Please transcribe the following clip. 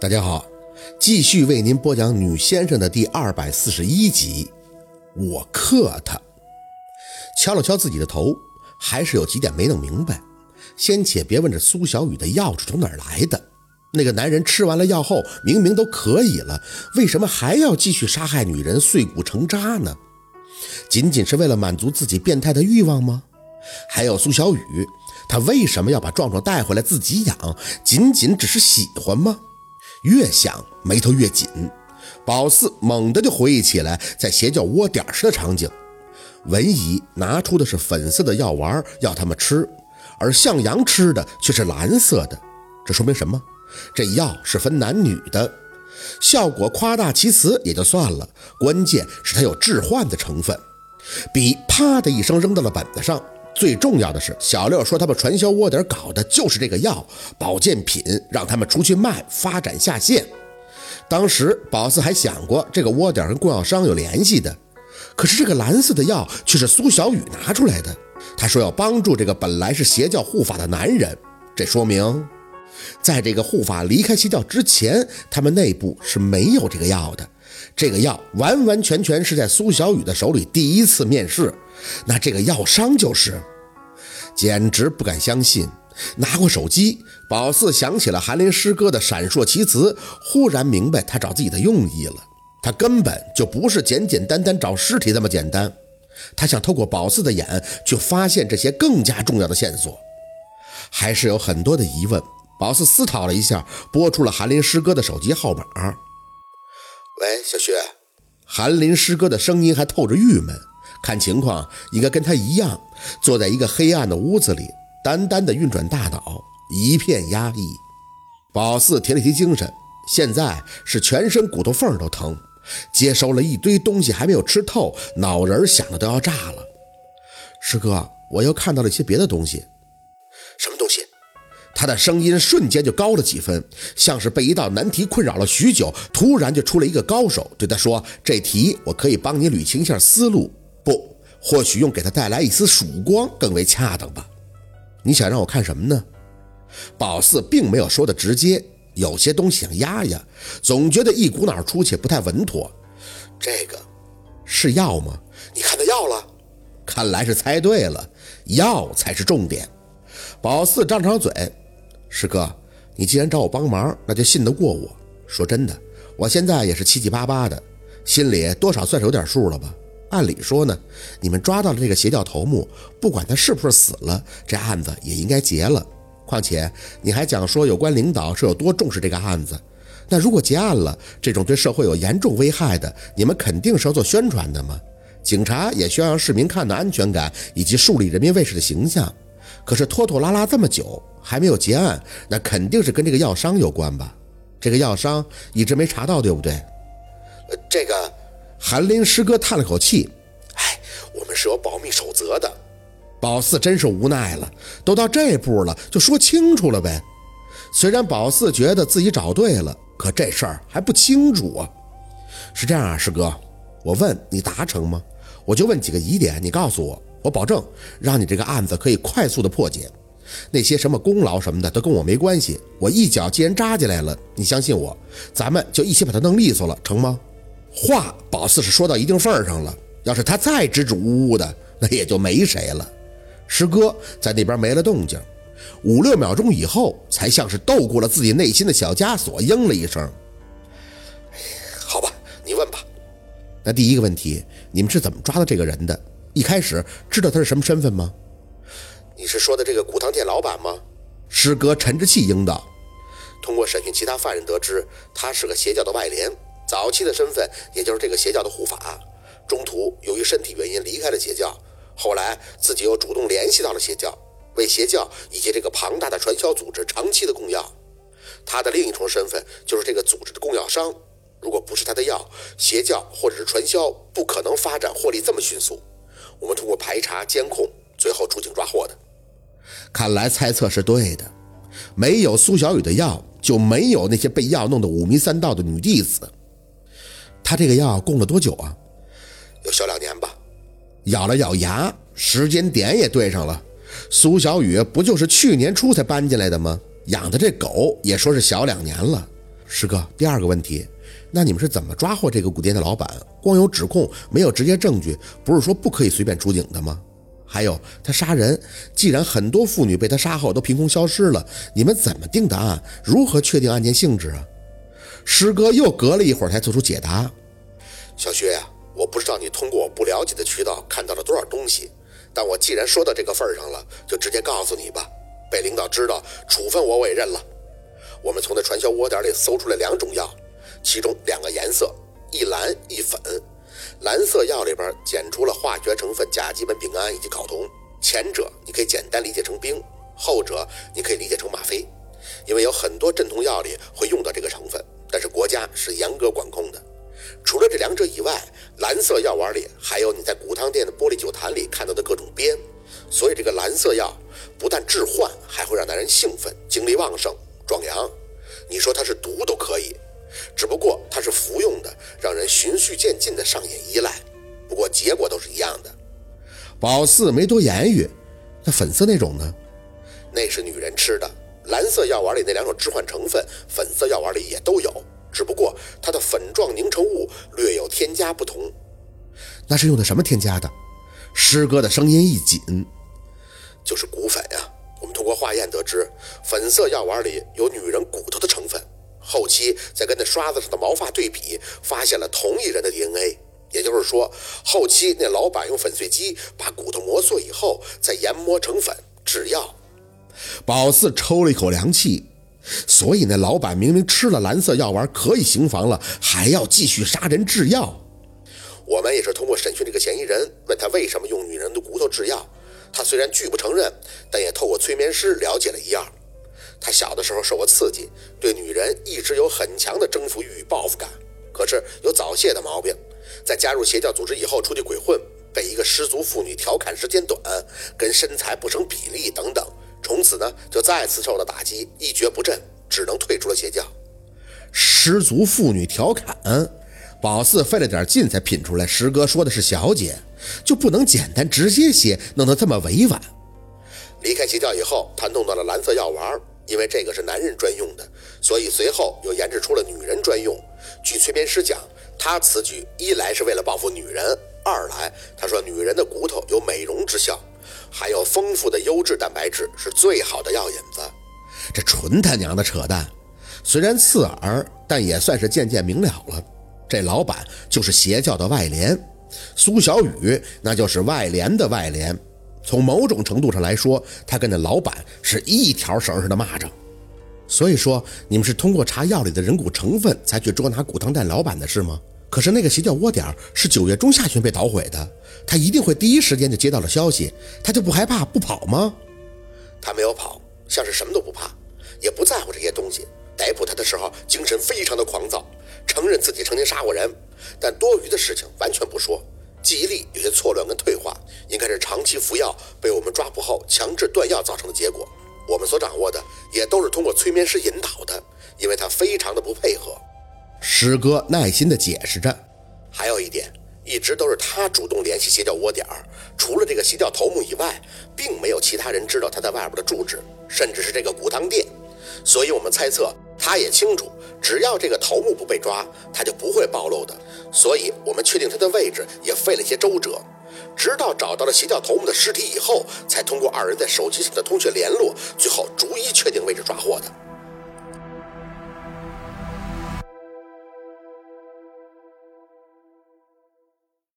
大家好，继续为您播讲《女先生》的第二百四十一集。我克他，敲了敲自己的头，还是有几点没弄明白。先且别问这苏小雨的药是从哪儿来的，那个男人吃完了药后，明明都可以了，为什么还要继续杀害女人，碎骨成渣呢？仅仅是为了满足自己变态的欲望吗？还有苏小雨，他为什么要把壮壮带回来自己养？仅仅只是喜欢吗？越想眉头越紧，宝四猛地就回忆起来在邪教窝点时的场景。文姨拿出的是粉色的药丸，要他们吃，而向阳吃的却是蓝色的。这说明什么？这药是分男女的，效果夸大其词也就算了，关键是它有致幻的成分。笔啪的一声扔到了本子上。最重要的是，小六说他们传销窝点搞的就是这个药保健品，让他们出去卖，发展下线。当时宝四还想过这个窝点跟供药商有联系的，可是这个蓝色的药却是苏小雨拿出来的。他说要帮助这个本来是邪教护法的男人，这说明，在这个护法离开邪教之前，他们内部是没有这个药的。这个药完完全全是在苏小雨的手里第一次面试，那这个药商就是。简直不敢相信！拿过手机，宝四想起了韩林师哥的闪烁其词，忽然明白他找自己的用意了。他根本就不是简简单单找尸体那么简单，他想透过宝四的眼去发现这些更加重要的线索。还是有很多的疑问。宝四思考了一下，拨出了韩林师哥的手机号码。喂，小薛。韩林师哥的声音还透着郁闷。看情况，应该跟他一样，坐在一个黑暗的屋子里，单单的运转大脑，一片压抑。宝四提了提精神，现在是全身骨头缝都疼，接收了一堆东西还没有吃透，脑仁想的都要炸了。师哥，我又看到了一些别的东西。什么东西？他的声音瞬间就高了几分，像是被一道难题困扰了许久，突然就出了一个高手，对他说：“这题我可以帮你捋清一下思路。”不，或许用给他带来一丝曙光更为恰当吧。你想让我看什么呢？宝四并没有说的直接，有些东西想压压，总觉得一股脑出去不太稳妥。这个是药吗？你看到药了？看来是猜对了，药才是重点。宝四张张嘴，师哥，你既然找我帮忙，那就信得过我。说真的，我现在也是七七八八的，心里多少算是有点数了吧。按理说呢，你们抓到了这个邪教头目，不管他是不是死了，这案子也应该结了。况且你还讲说有关领导是有多重视这个案子，那如果结案了，这种对社会有严重危害的，你们肯定是要做宣传的嘛。警察也需要让市民看到安全感以及树立人民卫士的形象。可是拖拖拉拉这么久还没有结案，那肯定是跟这个药商有关吧？这个药商一直没查到，对不对？呃，这个。韩林师哥叹了口气：“哎，我们是有保密守则的。”宝四真是无奈了，都到这步了，就说清楚了呗。虽然宝四觉得自己找对了，可这事儿还不清楚啊。是这样啊，师哥，我问你达成吗？我就问几个疑点，你告诉我，我保证让你这个案子可以快速的破解。那些什么功劳什么的都跟我没关系，我一脚既然扎进来了，你相信我，咱们就一起把它弄利索了，成吗？话宝四是说到一定份儿上了，要是他再支支吾吾的，那也就没谁了。师哥在那边没了动静，五六秒钟以后，才像是斗过了自己内心的小枷锁，应了一声：“好吧，你问吧。”那第一个问题，你们是怎么抓到这个人的？一开始知道他是什么身份吗？你是说的这个古堂店老板吗？师哥沉着气应道：“通过审讯其他犯人得知，他是个邪教的外联。”早期的身份，也就是这个邪教的护法，中途由于身体原因离开了邪教，后来自己又主动联系到了邪教，为邪教以及这个庞大的传销组织长期的供药。他的另一重身份就是这个组织的供药商。如果不是他的药，邪教或者是传销不可能发展获利这么迅速。我们通过排查监控，最后出警抓获的。看来猜测是对的，没有苏小雨的药，就没有那些被药弄得五迷三道的女弟子。他这个药供了多久啊？有小两年吧。咬了咬牙，时间点也对上了。苏小雨不就是去年初才搬进来的吗？养的这狗也说是小两年了。师哥，第二个问题，那你们是怎么抓获这个古店的老板？光有指控，没有直接证据，不是说不可以随便出警的吗？还有他杀人，既然很多妇女被他杀后都凭空消失了，你们怎么定的案？如何确定案件性质啊？师哥又隔了一会儿才做出解答。小薛呀，我不知道你通过我不了解的渠道看到了多少东西，但我既然说到这个份上了，就直接告诉你吧。被领导知道，处分我我也认了。我们从那传销窝点里搜出来两种药，其中两个颜色，一蓝一粉。蓝色药里边检出了化学成分甲基苯丙胺以及睾酮，前者你可以简单理解成冰，后者你可以理解成吗啡，因为有很多镇痛药里会用到这个成分，但是国家是严格管控的。除了这两者以外，蓝色药丸里还有你在骨汤店的玻璃酒坛里看到的各种鞭，所以这个蓝色药不但致幻，还会让男人兴奋、精力旺盛、壮阳。你说它是毒都可以，只不过它是服用的，让人循序渐进的上演依赖。不过结果都是一样的。宝四没多言语，那粉色那种呢？那是女人吃的。蓝色药丸里那两种致幻成分，粉色药丸里也都有。只不过它的粉状凝成物略有添加不同，那是用的什么添加的？师哥的声音一紧，就是骨粉呀。我们通过化验得知，粉色药丸里有女人骨头的成分。后期再跟那刷子上的毛发对比，发现了同一人的 DNA。也就是说，后期那老板用粉碎机把骨头磨碎以后，再研磨成粉制药。宝四抽了一口凉气。所以那老板明明吃了蓝色药丸可以行房了，还要继续杀人制药。我们也是通过审讯这个嫌疑人，问他为什么用女人的骨头制药。他虽然拒不承认，但也透过催眠师了解了一二。他小的时候受过刺激，对女人一直有很强的征服欲与报复感。可是有早泄的毛病，在加入邪教组织以后出去鬼混，被一个失足妇女调侃时间短，跟身材不成比例等等。从此呢，就再次受到打击，一蹶不振，只能退出了邪教。失足妇女调侃，宝四费了点劲才品出来，师哥说的是小姐，就不能简单直接些，弄得这么委婉。离开邪教以后，他弄到了蓝色药丸，因为这个是男人专用的，所以随后又研制出了女人专用。据催眠师讲，他此举一来是为了报复女人，二来他说女人的骨头有美容之效。还有丰富的优质蛋白质是最好的药引子，这纯他娘的扯淡！虽然刺耳，但也算是渐渐明了了。这老板就是邪教的外联，苏小雨那就是外联的外联。从某种程度上来说，他跟那老板是一条绳上的蚂蚱。所以说，你们是通过查药里的人骨成分才去捉拿骨汤蛋老板的是吗？可是那个邪教窝点是九月中下旬被捣毁的，他一定会第一时间就接到了消息，他就不害怕不跑吗？他没有跑，像是什么都不怕，也不在乎这些东西。逮捕他的时候精神非常的狂躁，承认自己曾经杀过人，但多余的事情完全不说，记忆力有些错乱跟退化，应该是长期服药被我们抓捕后强制断药造成的结果。我们所掌握的也都是通过催眠师引导的，因为他非常的不配合。师哥耐心地解释着，还有一点，一直都是他主动联系邪教窝点儿，除了这个邪教头目以外，并没有其他人知道他在外边的住址，甚至是这个骨汤店。所以我们猜测，他也清楚，只要这个头目不被抓，他就不会暴露的。所以我们确定他的位置也费了些周折，直到找到了邪教头目的尸体以后，才通过二人在手机上的通讯联络，最后逐一确定位置抓获的。